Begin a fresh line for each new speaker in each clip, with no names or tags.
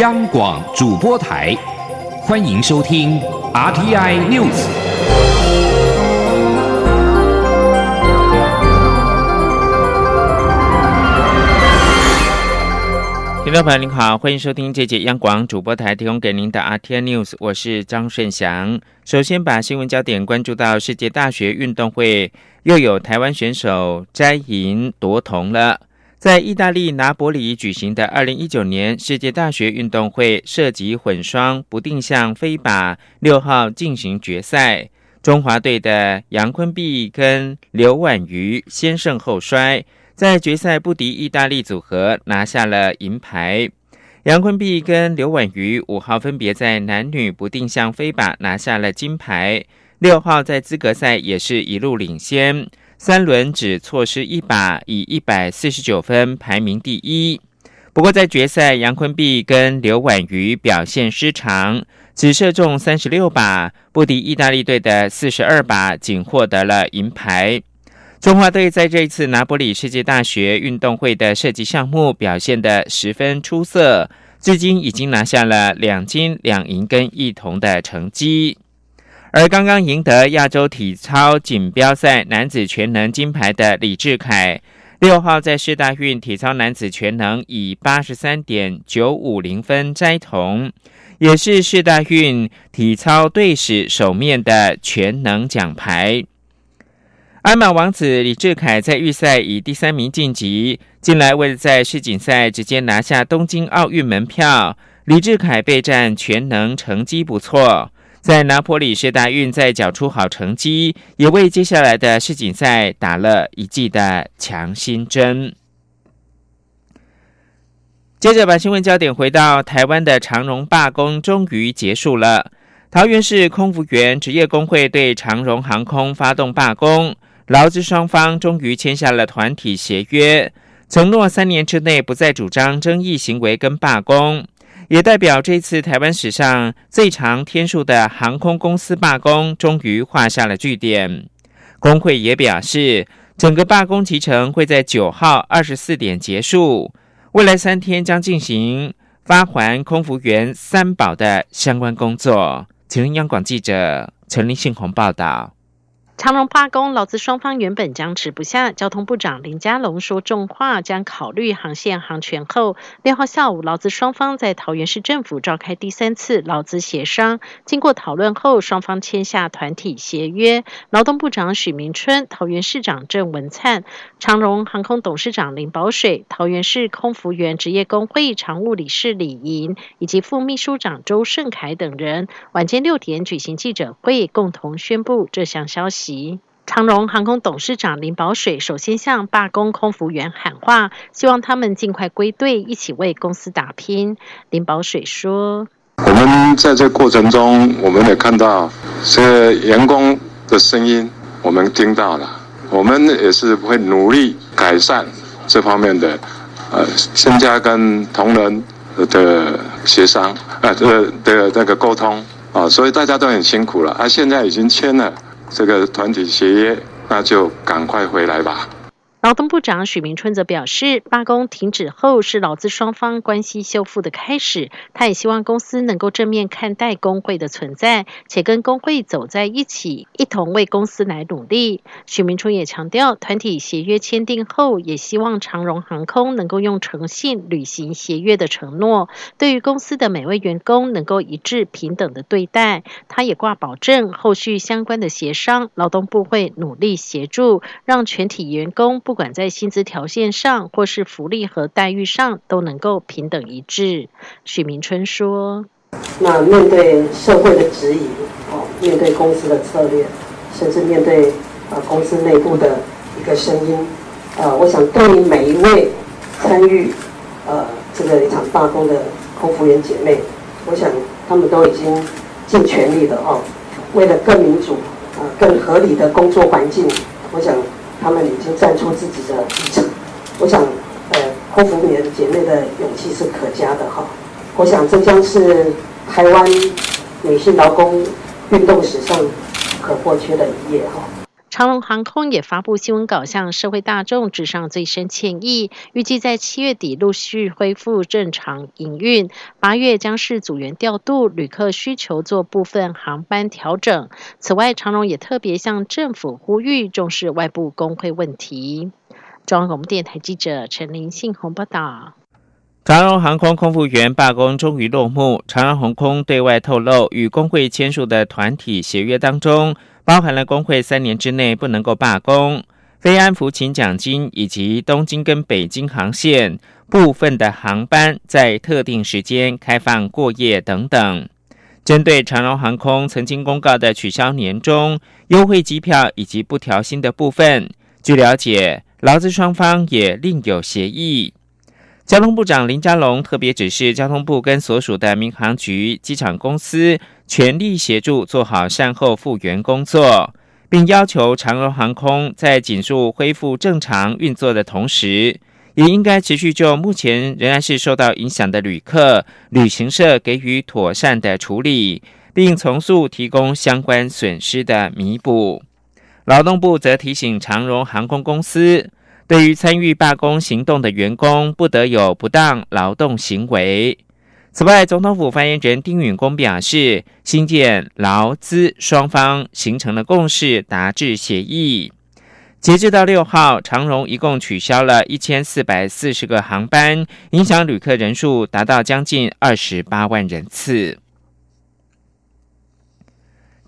央广主播台，欢迎收听 RTI News。
听众朋友您好，欢迎收听这节央广主播台提供给您的 RTI News，我是张顺祥。首先把新闻焦点关注到世界大学运动会，又有台湾选手摘银夺铜了。在意大利拿伯里举行的二零一九年世界大学运动会涉及混双不定向飞靶六号进行决赛，中华队的杨坤碧跟刘婉瑜先胜后衰，在决赛不敌意大利组合，拿下了银牌。杨坤碧跟刘婉瑜五号分别在男女不定向飞靶拿下了金牌，六号在资格赛也是一路领先。三轮只错失一把，以一百四十九分排名第一。不过在决赛，杨坤碧跟刘婉瑜表现失常，只射中三十六把，不敌意大利队的四十二把，仅获得了银牌。中华队在这一次拿波里世界大学运动会的射击项目表现得十分出色，至今已经拿下了两金两银跟一铜的成绩。而刚刚赢得亚洲体操锦标赛男子全能金牌的李志凯，六号在世大运体操男子全能以八十三点九五零分摘铜，也是世大运体操队史首面的全能奖牌。鞍马王子李志凯在预赛以第三名晋级，近来为了在世锦赛直接拿下东京奥运门票，李志凯备战全能成绩不错。在拿坡里世大运再缴出好成绩，也为接下来的世锦赛打了一剂的强心针。接着把新闻焦点回到台湾的长荣罢工终于结束了。桃园市空服员职业工会对长荣航空发动罢工，劳资双方终于签下了团体协约，承诺三年之内不再主张争议行为跟罢工。也代表这次台湾史上最长天数的航空公司罢工终于画下了句点。工会也表示，整个罢工期程会在九号二十四点结束，未来三天将进行发还空服员三保的相关工作。请央广记者陈林信宏报道。
长荣罢工，劳资双方原本僵持不下。交通部长林佳龙说重话，将考虑航线航权后，六号下午，劳资双方在桃园市政府召开第三次劳资协商。经过讨论后，双方签下团体协约。劳动部长许明春、桃园市长郑文灿、长荣航空董事长林宝水、桃园市空服员职业工会常务理事李莹以及副秘书长周胜凯等人，晚间六点举行记者会，共同宣布这项消息。长荣航空董事长林宝水首先向罢工空服员喊话，希望他们尽快归队，一起为公司打拼。林宝水说：“
我们在这过程中，我们也看到这员工的声音，我们听到了，我们也是会努力改善这方面的，呃，增加跟同仁的协商，啊，这的那个沟通啊，所以大家都很辛苦了，啊，现在已经签了。”这个团体协约，那就赶快回来吧。
劳动部长许明春则表示，罢工停止后是劳资双方关系修复的开始。他也希望公司能够正面看待工会的存在，且跟工会走在一起，一同为公司来努力。许明春也强调，团体协约签订后，也希望长荣航空能够用诚信履行协约的承诺，对于公司的每位员工能够一致平等的对待。他也挂保证，后续相关的协商，劳动部会努力协助，让全体员工。不管在薪资条件上，或是福利和待遇上，都能够平等一致。许明春说：“
那面对社会的质疑，哦，面对公司的策略，甚至面对啊公司内部的一个声音，呃，我想对于每一位参与呃这个一场罢工的空服员姐妹，我想他们都已经尽全力的哦，为了更民主啊更合理的工作环境，我想。”他们已经站出自己的立场，我想，呃，空服员姐妹的勇气是可嘉的哈。我想这将是台湾女性劳工运动史上不可或缺的一页哈。
长龙航空也发布新闻稿，向社会大众致上最深歉意，预计在七月底陆续恢复正常营运，八月将是组员调度、旅客需求做部分航班调整。此外，长龙也特别向政府呼吁重视外部工会问题。中央广播电台记者陈林信宏报道。
长荣航空空服员罢工终于落幕。长荣航空对外透露，与工会签署的团体协约当中，包含了工会三年之内不能够罢工、非安服勤奖金以及东京跟北京航线部分的航班在特定时间开放过夜等等。针对长荣航空曾经公告的取消年终优惠机票以及不调薪的部分，据了解，劳资双方也另有协议。交通部长林佳龙特别指示交通部跟所属的民航局、机场公司全力协助做好善后复原工作，并要求长荣航空在紧速恢复正常运作的同时，也应该持续就目前仍然是受到影响的旅客、旅行社给予妥善的处理，并从速提供相关损失的弥补。劳动部则提醒长荣航空公司。对于参与罢工行动的员工，不得有不当劳动行为。此外，总统府发言人丁允恭表示，新建劳资双方形成了共识，达致协议。截至到六号，长荣一共取消了一千四百四十个航班，影响旅客人数达到将近二十八万人次。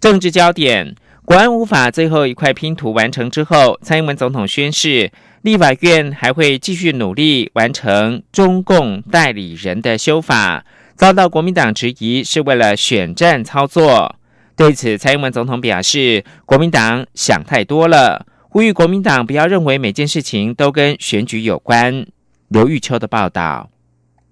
政治焦点：国安无法最后一块拼图完成之后，蔡英文总统宣誓。立法院还会继续努力完成中共代理人的修法，遭到国民党质疑是为了选战操作。对此，蔡英文总统表示，国民党想太多了，呼吁国民党不要认为每件事情都跟选举有关。刘玉秋的报道。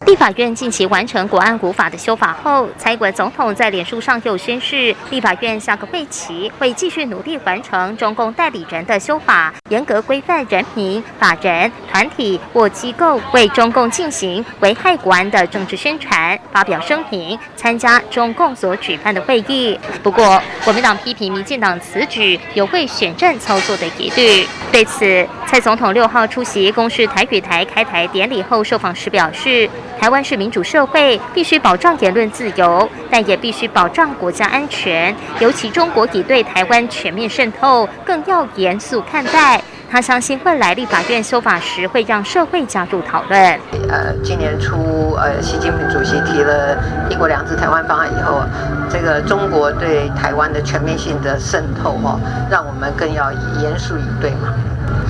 立法院近期完成国安古法的修法后，蔡英文总统在脸书上又宣示，立法院下个会期会继续努力完成中共代理人的修法，严格规范人民、法人、团体或机构为中共进行危害国安的政治宣传、发表声明、参加中共所举办的会议。不过，国民党批评民进党此举有为选战操作的疑虑。对此，蔡总统六号出席公视台语台开台典礼后受访时表示。台湾是民主社会，必须保障言论自由，但也必须保障国家安全。尤其中国已对台湾全面渗透，更要严肃看待。他相信未来立法院修法时，会让社会加入讨论。
呃，今年初，呃，习近平主席提了一国两制台湾方案以后，这个中国对台湾的全面性的渗透，哈，让我们更要严肃以对嘛。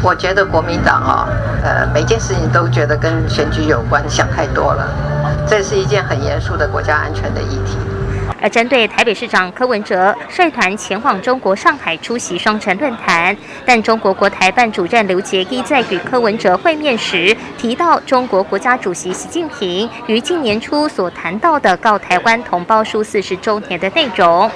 我觉得国民党啊，呃，每件事情都觉得跟选举有关，想太多了。这是一件很严肃的国家安全的议题。
而针对台北市长柯文哲率团前往中国上海出席双城论坛，但中国国台办主任刘杰一在与柯文哲会面时提到，中国国家主席习近平于今年初所谈到的告台湾同胞书四十周年的内容。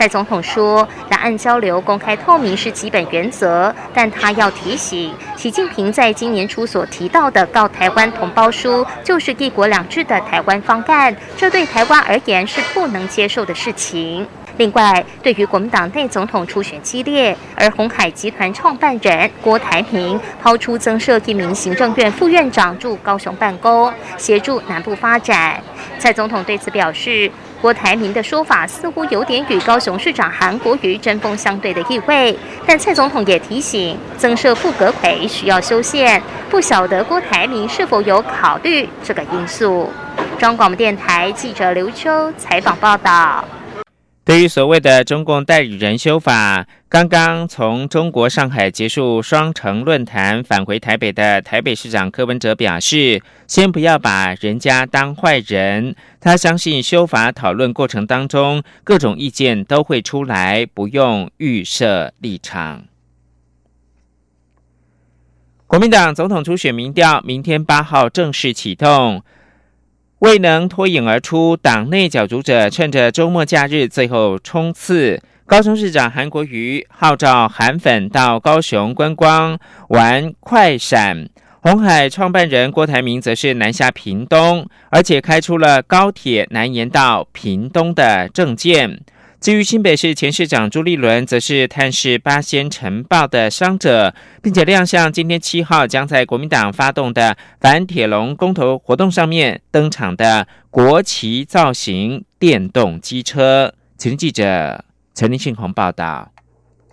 蔡总统说，两岸交流公开透明是基本原则，但他要提醒，习近平在今年初所提到的告台湾同胞书，就是一国两制的台湾方案，这对台湾而言是不能接受的事情。另外，对于国民党内总统初选激烈，而红海集团创办人郭台铭抛出增设一名行政院副院长驻高雄办公，协助南部发展，蔡总统对此表示。郭台铭的说法似乎有点与高雄市长韩国瑜针锋相对的意味，但蔡总统也提醒，增设副阁魁需要修宪，不晓得郭台铭是否有考虑这个因素。中央广播电台记者刘秋采访报道。
对于所谓的中共代理人修法，刚刚从中国上海结束双城论坛返回台北的台北市长柯文哲表示：“先不要把人家当坏人，他相信修法讨论过程当中各种意见都会出来，不用预设立场。”国民党总统初选民调明天八号正式启动。未能脱颖而出，党内角逐者趁着周末假日最后冲刺。高雄市长韩国瑜号召韩粉到高雄观光玩快闪，红海创办人郭台铭则是南下屏东，而且开出了高铁南延到屏东的证件。至于新北市前市长朱立伦，则是探视八仙城报的伤者，并且亮相今天七号将在国民党发动的反铁笼公投活动上面登场的国旗造型电动机车。请记者陈立信宏报道。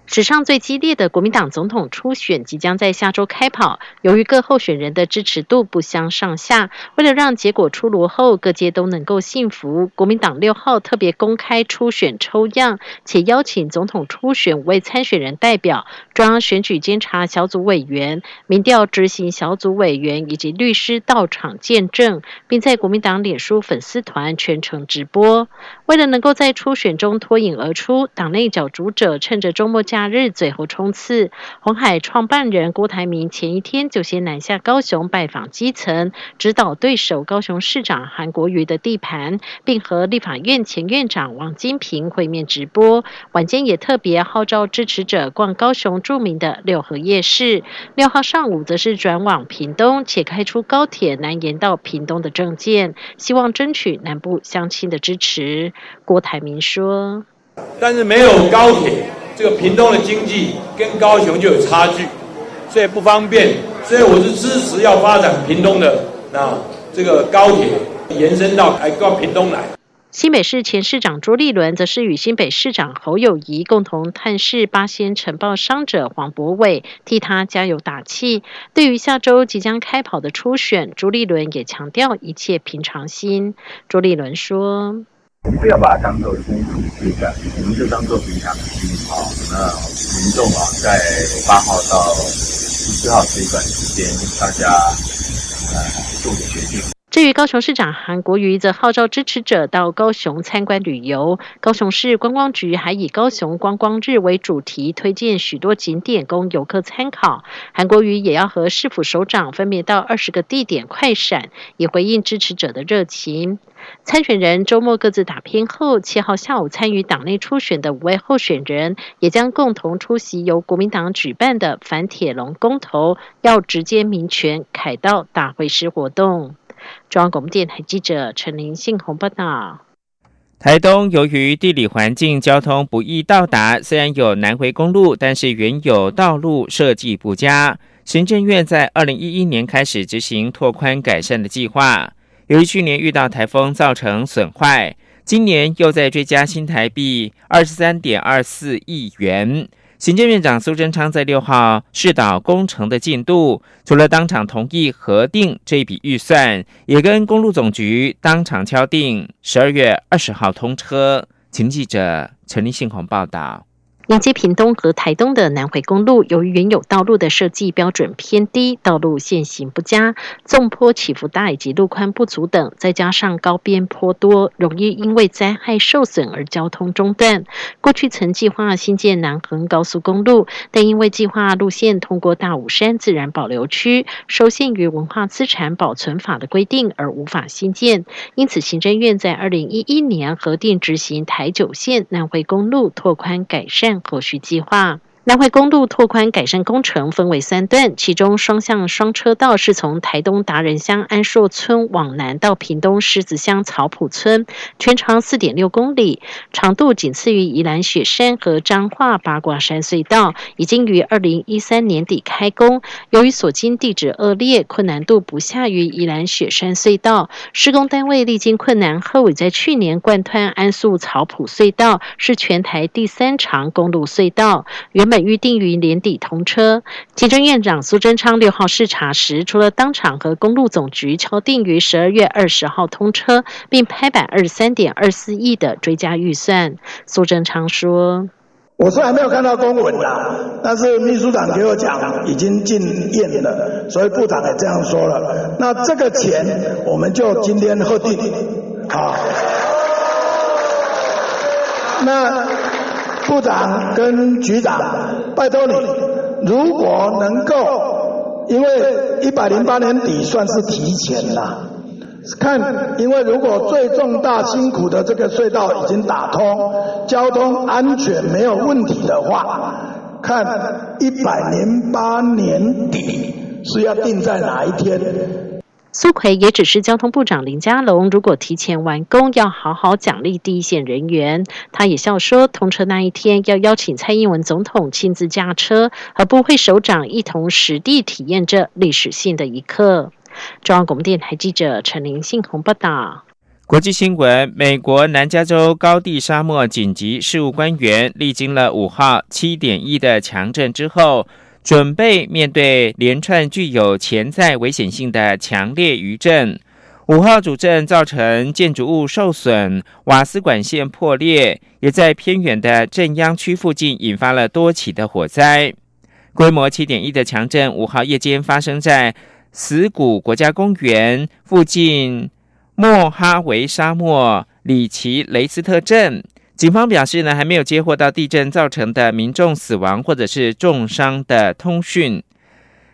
史上最激烈的国民党总统初选即将在下周开跑。由于各候选人的支持度不相上下，为了让结果出炉后各界都能够信服，国民党六号特别公开初选抽样，且邀请总统初选五位参选人代表、中央选举监察小组委员、民调执行小组委员以及律师到场见证，并在国民党脸书粉丝团全程直播。为了能够在初选中脱颖而出，党内角逐者趁着周末假。假日最后冲刺，红海创办人郭台铭前一天就先南下高雄拜访基层，指导对手高雄市长韩国瑜的地盘，并和立法院前院长王金平会面直播。晚间也特别号召支持者逛高雄著名的六合夜市。六号上午则是转往屏东，且开出高铁南延到屏东的政见，希望争取南部乡亲的支持。郭台铭说：“
但是没有高铁。”这个屏东的经济跟高雄就有差距，所以不方便，所以我是支持要发展屏东的啊，这个高铁延伸到还到屏东来。
新北市前市长朱立伦则是与新北市长侯友谊共同探视八仙晨报伤者黄博伟，替他加油打气。对于下周即将开跑的初选，朱立伦也强调一切平常心。朱立伦说。
不要把它当做公主对战，我们就当做平常心好。那民众啊，在八号到十四号这一段时间，大家呃做决定。
至于高雄市长韩国瑜，则号召支持者到高雄参观旅游。高雄市观光局还以高雄观光日为主题，推荐许多景点供游客参考。韩国瑜也要和市府首长分别到二十个地点快闪，以回应支持者的热情。参选人周末各自打拼后，七号下午参与党内初选的五位候选人，也将共同出席由国民党举办的反铁笼公投，要直接民权凯道大会师活动。中央广播电台记者陈林信宏报道：
台东由于地理环境、交通不易到达，虽然有南回公路，但是原有道路设计不佳。行政院在二零一一年开始执行拓宽改善的计划，由于去年遇到台风造成损坏，今年又在追加新台币二十三点二四亿元。行政院长苏贞昌在六号视导工程的进度，除了当场同意核定这笔预算，也跟公路总局当场敲定十二月二十号通车。请记者陈立信宏报道。
连接屏东和台东的南回公路，由于原有道路的设计标准偏低，道路线型不佳，纵坡起伏大以及路宽不足等，再加上高边坡多，容易因为灾害受损而交通中断。过去曾计划新建南横高速公路，但因为计划路线通过大武山自然保留区，受限于文化资产保存法的规定而无法新建。因此，行政院在二零一一年核定执行台九线南回公路拓宽改善。后续计划。南回公路拓宽改善工程分为三段，其中双向双车道是从台东达人乡安硕村往南到屏东狮子乡草埔村，全长四点六公里，长度仅次于宜兰雪山和彰化八卦山隧道，已经于二零一三年底开工。由于所经地质恶劣，困难度不下于宜兰雪山隧道，施工单位历经困难后，已在去年贯穿安素草埔隧道，是全台第三长公路隧道，原本。预定于年底通车。行政院长苏贞昌六号视察时，除了当场和公路总局敲定于十二月二十号通车，并拍板二十三点二四亿的追加预算。苏贞昌说：“
我虽然没有看到公文啦，但是秘书长给我讲已经进验了，所以部长也这样说了。那这个钱我们就今天核定，好。那。”部长跟局长，拜托你，如果能够，因为一百零八年底算是提前了，看，因为如果最重大辛苦的这个隧道已经打通，交通安全没有问题的话，看一百零八年底是要定在哪一天。
苏奎也只是交通部长林佳龙，如果提前完工，要好好奖励第一线人员。他也笑说，通车那一天要邀请蔡英文总统亲自驾车，和部会首长一同实地体验这历史性的一刻。中央广播电台记者陈林信宏报道。
国际新闻：美国南加州高地沙漠紧急事务官员历经了五号七点一的强震之后，准备面对连串具有潜在危险性的强烈余震。五号主震造成建筑物受损、瓦斯管线破裂，也在偏远的镇央区附近引发了多起的火灾。规模七点一的强震，五号夜间发生在死谷国家公园附近。莫哈维沙漠里奇雷斯特镇警方表示呢，还没有接获到地震造成的民众死亡或者是重伤的通讯。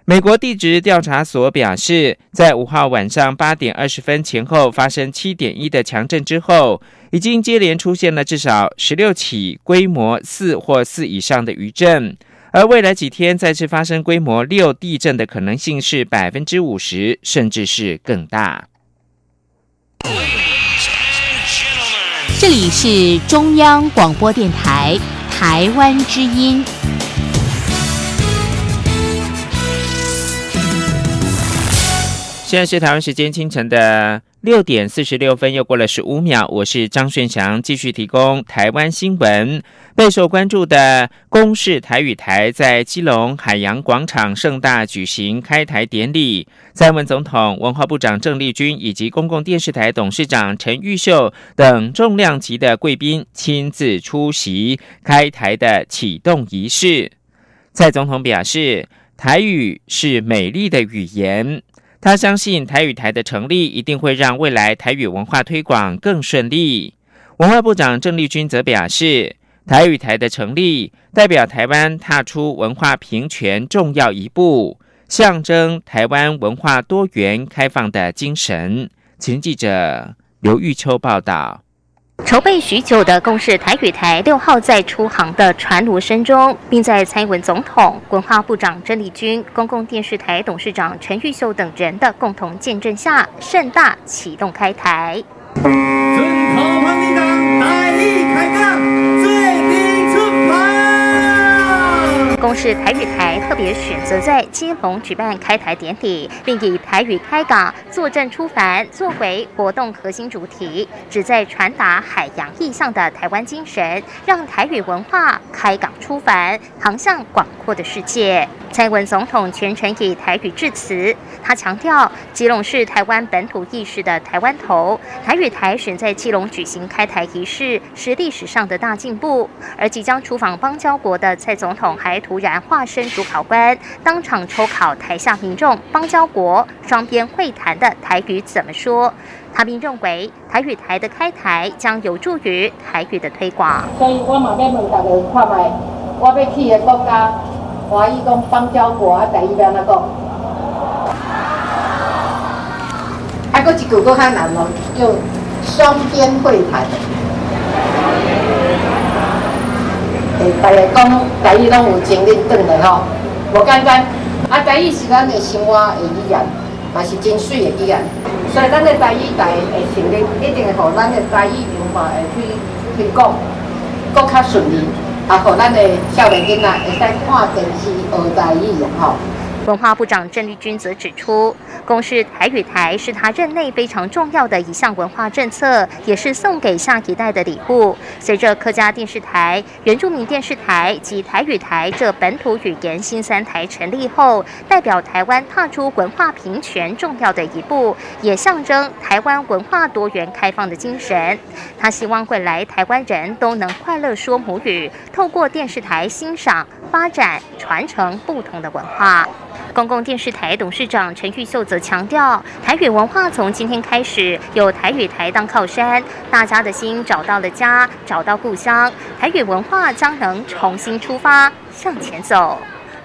美国地质调查所表示，在五号晚上八点二十分前后发生七点一的强震之后，已经接连出现了至少十六起规模四或四以上的余震，而未来几天再次发生规模六地震的可能性是百分之五十，甚至是更大。
这里是中央广播电台台湾之音。
现在是台湾时间清晨的六点四十六分，又过了十五秒。我是张顺祥，继续提供台湾新闻。备受关注的公视台语台在基隆海洋广场盛大举行开台典礼，蔡文总统、文化部长郑丽君以及公共电视台董事长陈玉秀等重量级的贵宾亲自出席开台的启动仪式。蔡总统表示，台语是美丽的语言。他相信台语台的成立一定会让未来台语文化推广更顺利。文化部长郑丽君则表示，台语台的成立代表台湾踏出文化平权重要一步，象征台湾文化多元开放的精神。请记者刘玉秋报道。
筹备许久的公视台语台六号在出航的船锣声中，并在蔡英文总统、文化部长郑丽君、公共电视台董事长陈玉秀等人的共同见证下，盛大启动开台。公视台语台特别选择在基隆举办开台典礼，并以台语开港、坐镇出帆作为活动核心主题，旨在传达海洋意象的台湾精神，让台语文化开港出帆，航向广阔的世界。蔡文总统全程以台语致辞，他强调基隆是台湾本土意识的台湾头，台语台选在基隆举行开台仪式是历史上的大进步。而即将出访邦交国的蔡总统还突然化身主考官，当场抽考台下民众邦交国双边会谈的台语怎么说。他并认为台语台的开台将有助于台语的推广。
所以我嘛要问大家看卖，我要去的国家。华裔讲邦交国啊，第一要哪个？还佫一句佫较难咯，叫双边会谈。诶，大家讲第一拢有精力转来吼，无简单。啊，第一是咱的生活的语言，嘛是真水的语言。所以咱的第一代的成立，一定会互咱的第一文化会去去讲，搁较顺利。也互，咱的少年囡仔会使看电视学台语吼。
文化部长郑丽君则指出，公视台语台是他任内非常重要的一项文化政策，也是送给下一代的礼物。随着客家电视台、原住民电视台及台语台这本土语言新三台成立后，代表台湾踏出文化平权重要的一步，也象征台湾文化多元开放的精神。他希望未来台湾人都能快乐说母语，透过电视台欣赏、发展、传承不同的文化。公共电视台董事长陈玉秀则强调，台语文化从今天开始有台语台当靠山，大家的心找到了家，找到故乡，台语文化将能重新出发向前走。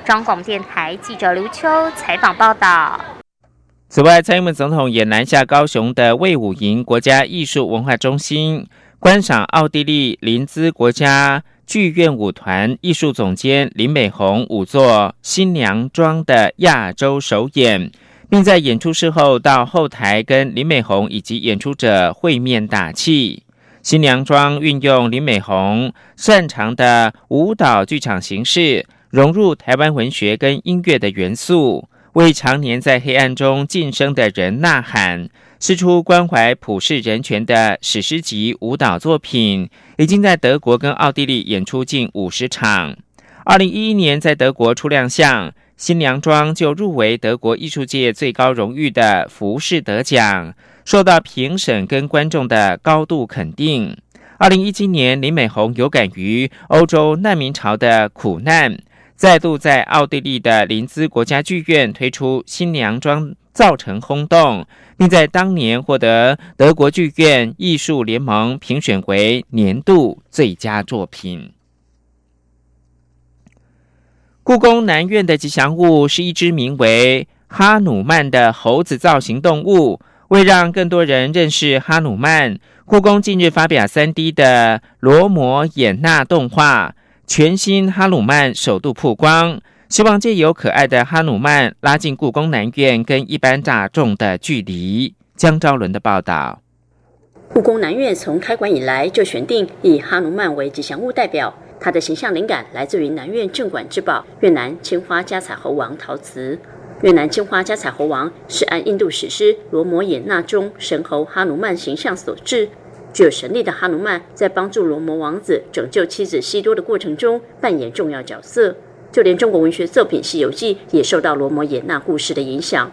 中广电台记者刘秋采访报道。
此外，蔡英文总统也南下高雄的魏武营国家艺术文化中心，观赏奥地利林兹国家。剧院舞团艺术总监林美红舞作《新娘妆》的亚洲首演，并在演出事后到后台跟林美红以及演出者会面打气。新娘妆运用林美红擅长的舞蹈剧场形式，融入台湾文学跟音乐的元素，为常年在黑暗中晋升的人呐喊。是出关怀普世人权的史诗级舞蹈作品，已经在德国跟奥地利演出近五十场。二零一一年在德国初亮相，新娘妆就入围德国艺术界最高荣誉的浮士德奖，受到评审跟观众的高度肯定。二零一七年，林美红有感于欧洲难民潮的苦难，再度在奥地利的林兹国家剧院推出新娘妆。造成轰动，并在当年获得德国剧院艺术联盟评选为年度最佳作品。故宫南院的吉祥物是一只名为哈努曼的猴子造型动物。为让更多人认识哈努曼，故宫近日发表三 D 的罗摩衍那动画，全新哈努曼首度曝光。希望借由可爱的哈努曼拉近故宫南院跟一般大众的距离。江昭伦的报道：
故宫南院从开馆以来就选定以哈努曼为吉祥物代表，他的形象灵感来自于南院镇馆之宝越南青花加彩猴王陶瓷。越南青花加彩猴王是按印度史诗《罗摩衍那》中神猴哈努曼形象所制。具有神力的哈努曼在帮助罗摩王子拯救妻子西多的过程中扮演重要角色。就连中国文学作品《西游记》也受到罗摩衍那故事的影响。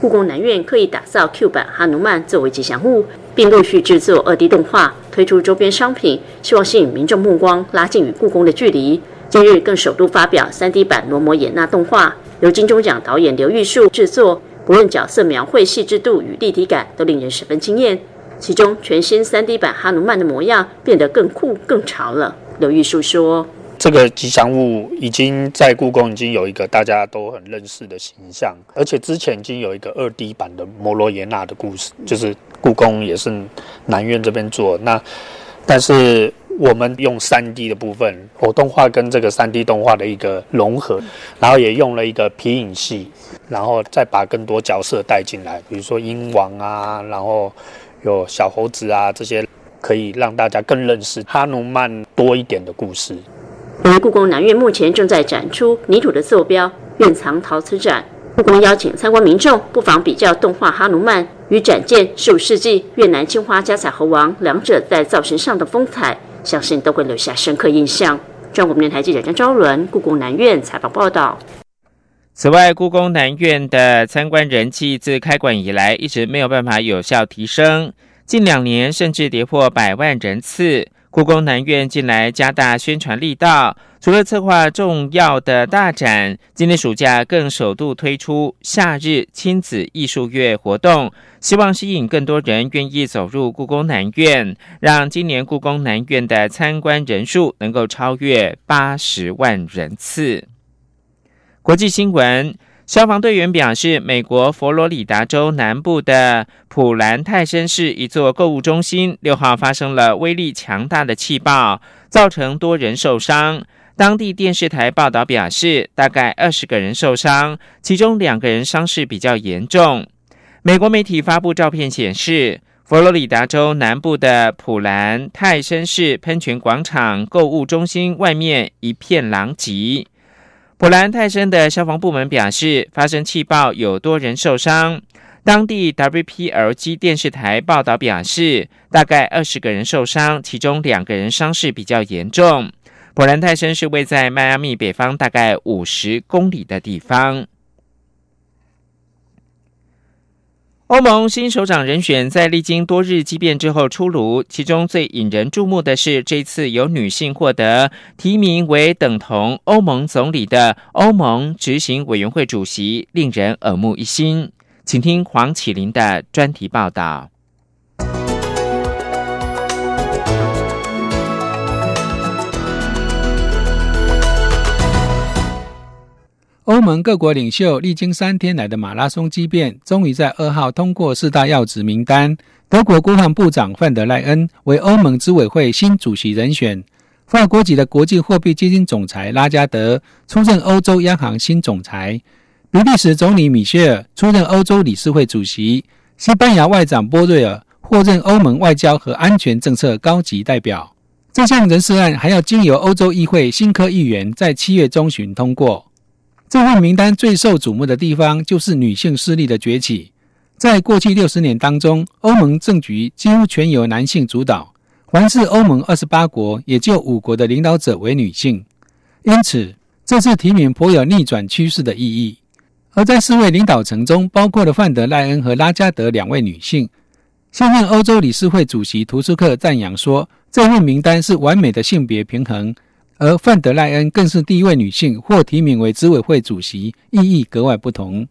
故宫南院刻意打造 Q 版哈努曼作为吉祥物，并陆续制作二 D 动画，推出周边商品，希望吸引民众目光，拉近与故宫的距离。今日更首度发表三 D 版罗摩衍那动画，由金钟奖导演刘玉树制作，不论角色描绘细致度与立体感，都令人十分惊艳。其中全新三 D 版哈努曼的模样变得更酷更潮了。刘玉树说。
这个吉祥物已经在故宫已经有一个大家都很认识的形象，而且之前已经有一个二 D 版的摩罗耶娜的故事，就是故宫也是南院这边做。那但是我们用三 D 的部分，偶动画跟这个三 D 动画的一个融合，然后也用了一个皮影戏，然后再把更多角色带进来，比如说鹰王啊，然后有小猴子啊这些，可以让大家更认识哈努曼多一点的故事。
由于故宫南院目前正在展出泥土的坐标院藏陶瓷展，故宫邀请参观民众不妨比较动画哈努曼与展件十五世纪越南青花加彩猴王两者在造型上的风采，相信都会留下深刻印象。中国电台记者张昭伦，故宫南院采访报道。
此外，故宫南院的参观人气自开馆以来一直没有办法有效提升，近两年甚至跌破百万人次。故宫南院近来加大宣传力道，除了策划重要的大展，今年暑假更首度推出夏日亲子艺术月活动，希望吸引更多人愿意走入故宫南院，让今年故宫南院的参观人数能够超越八十万人次。国际新闻。消防队员表示，美国佛罗里达州南部的普兰泰森市一座购物中心六号发生了威力强大的气爆，造成多人受伤。当地电视台报道表示，大概二十个人受伤，其中两个人伤势比较严重。美国媒体发布照片显示，佛罗里达州南部的普兰泰森市喷泉广场购物中心外面一片狼藉。普兰泰森的消防部门表示，发生气爆有多人受伤。当地 WPLG 电视台报道表示，大概二十个人受伤，其中两个人伤势比较严重。普兰泰森是位在迈阿密北方大概五十公里的地方。欧盟新首长人选在历经多日激辩之后出炉，其中最引人注目的是，这次由女性获得提名为等同欧盟总理的欧盟执行委员会主席，令人耳目一新。请听黄启林的专题报道。
欧盟各国领袖历经三天来的马拉松激辩，终于在二号通过四大要职名单。德国国防部长范德赖恩为欧盟执委会新主席人选，法国籍的国际货币基金总裁拉加德出任欧洲央行新总裁。比利时总理米歇尔出任欧洲理事会主席，西班牙外长波瑞尔获任欧盟外交和安全政策高级代表。这项人事案还要经由欧洲议会新科议员在七月中旬通过。这份名单最受瞩目的地方就是女性势力的崛起。在过去六十年当中，欧盟政局几乎全由男性主导，凡是欧盟二十八国，也就五国的领导者为女性。因此，这次提名颇有逆转趋势的意义。而在四位领导层中，包括了范德赖恩和拉加德两位女性。现任欧洲理事会主席图斯克赞扬说。这份名单是完美的性别平衡，而范德赖恩更是第一位女性获提名为执委会主席，意义格外不同。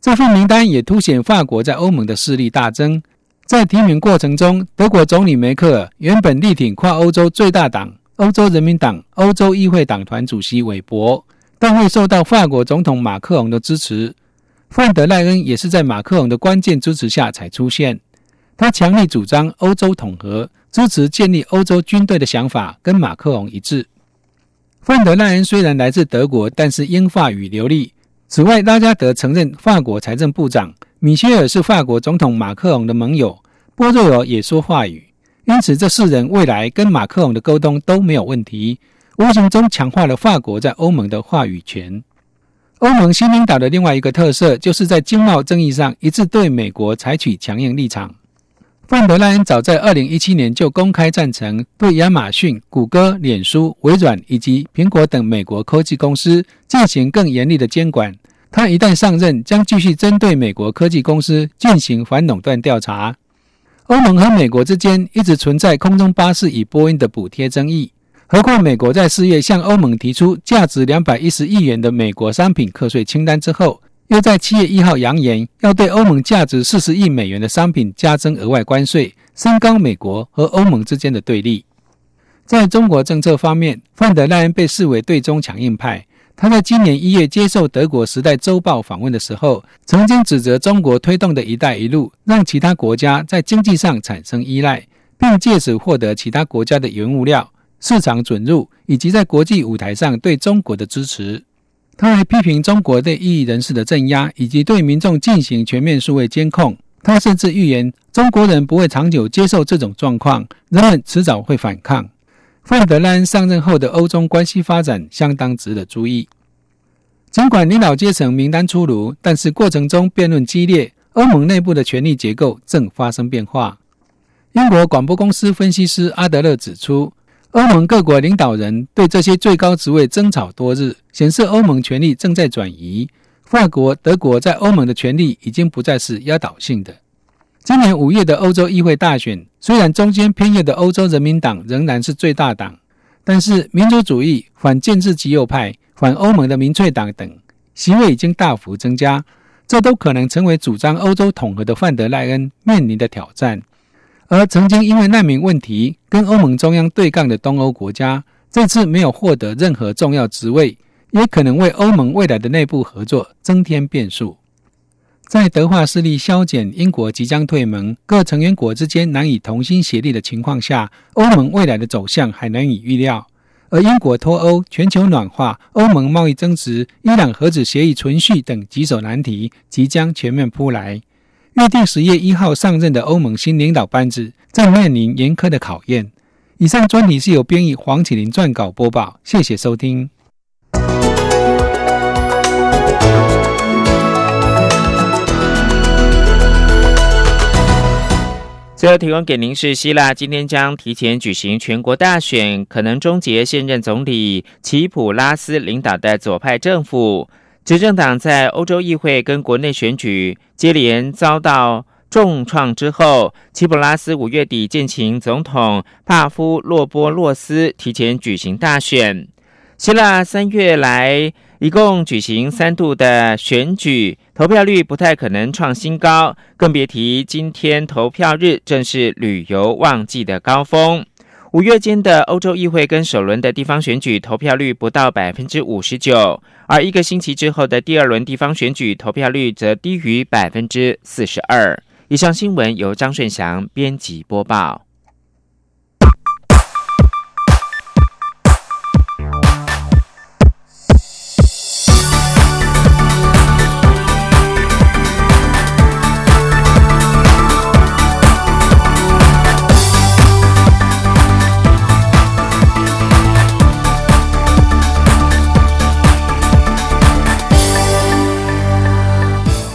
这份名单也凸显法国在欧盟的势力大增。在提名过程中，德国总理梅克尔原本力挺跨欧洲最大党欧洲人民党欧洲议会党团主席韦伯，但会受到法国总统马克龙的支持。范德赖恩也是在马克龙的关键支持下才出现。他强力主张欧洲统合。支持建立欧洲军队的想法跟马克龙一致。范德赖恩虽然来自德国，但是英法语流利。此外，拉加德曾任法国财政部长，米歇尔是法国总统马克龙的盟友，波瑞尔也说话语。因此，这四人未来跟马克龙的沟通都没有问题，无形中强化了法国在欧盟的话语权。欧盟新领导的另外一个特色，就是在经贸争议上一致对美国采取强硬立场。范德莱恩早在二零一七年就公开赞成对亚马逊、谷歌、脸书、微软以及苹果等美国科技公司进行更严厉的监管。他一旦上任，将继续针对美国科技公司进行反垄断调查。欧盟和美国之间一直存在空中巴士与波音的补贴争议，何况美国在四月向欧盟提出价值两百一十亿元的美国商品课税清单之后。又在七月一号扬言要对欧盟价值四十亿美元的商品加征额外关税，升高美国和欧盟之间的对立。在中国政策方面，范德赖恩被视为对中强硬派。他在今年一月接受德国《时代周报》访问的时候，曾经指责中国推动的一带一路让其他国家在经济上产生依赖，并借此获得其他国家的原物料、市场准入以及在国际舞台上对中国的支持。他还批评中国对异议人士的镇压，以及对民众进行全面数位监控。他甚至预言中国人不会长久接受这种状况，人们迟早会反抗。范德兰上任后的欧中关系发展相当值得注意。尽管领导阶层名单出炉，但是过程中辩论激烈，欧盟内部的权力结构正发生变化。英国广播公司分析师阿德勒指出。欧盟各国领导人对这些最高职位争吵多日，显示欧盟权力正在转移。法国、德国在欧盟的权力已经不再是压倒性的。今年五月的欧洲议会大选，虽然中间偏右的欧洲人民党仍然是最大党，但是民族主义、反建制极右派、反欧盟的民粹党等席位已经大幅增加，这都可能成为主张欧洲统合的范德赖恩面临的挑战。而曾经因为难民问题跟欧盟中央对杠的东欧国家，这次没有获得任何重要职位，也可能为欧盟未来的内部合作增添变数。在德化势力削减，英国即将退盟，各成员国之间难以同心协力的情况下，欧盟未来的走向还难以预料。而英国脱欧、全球暖化、欧盟贸易争执、伊朗核子协议存续等棘手难题即将全面扑来。预定十月一号上任的欧盟新领导班子正面临严苛的考验。以上专题是由编译黄启林撰稿播报，谢谢收听。
最后提供给您是希腊今天将提前举行全国大选，可能终结现任总理齐普拉斯领导的左派政府。执政党在欧洲议会跟国内选举接连遭到重创之后，齐普拉斯五月底建请总统帕夫洛波洛斯提前举行大选。希腊三月来一共举行三度的选举，投票率不太可能创新高，更别提今天投票日正是旅游旺季的高峰。五月间的欧洲议会跟首轮的地方选举投票率不到百分之五十九，而一个星期之后的第二轮地方选举投票率则低于百分之四十二。以上新闻由张顺祥编辑播报。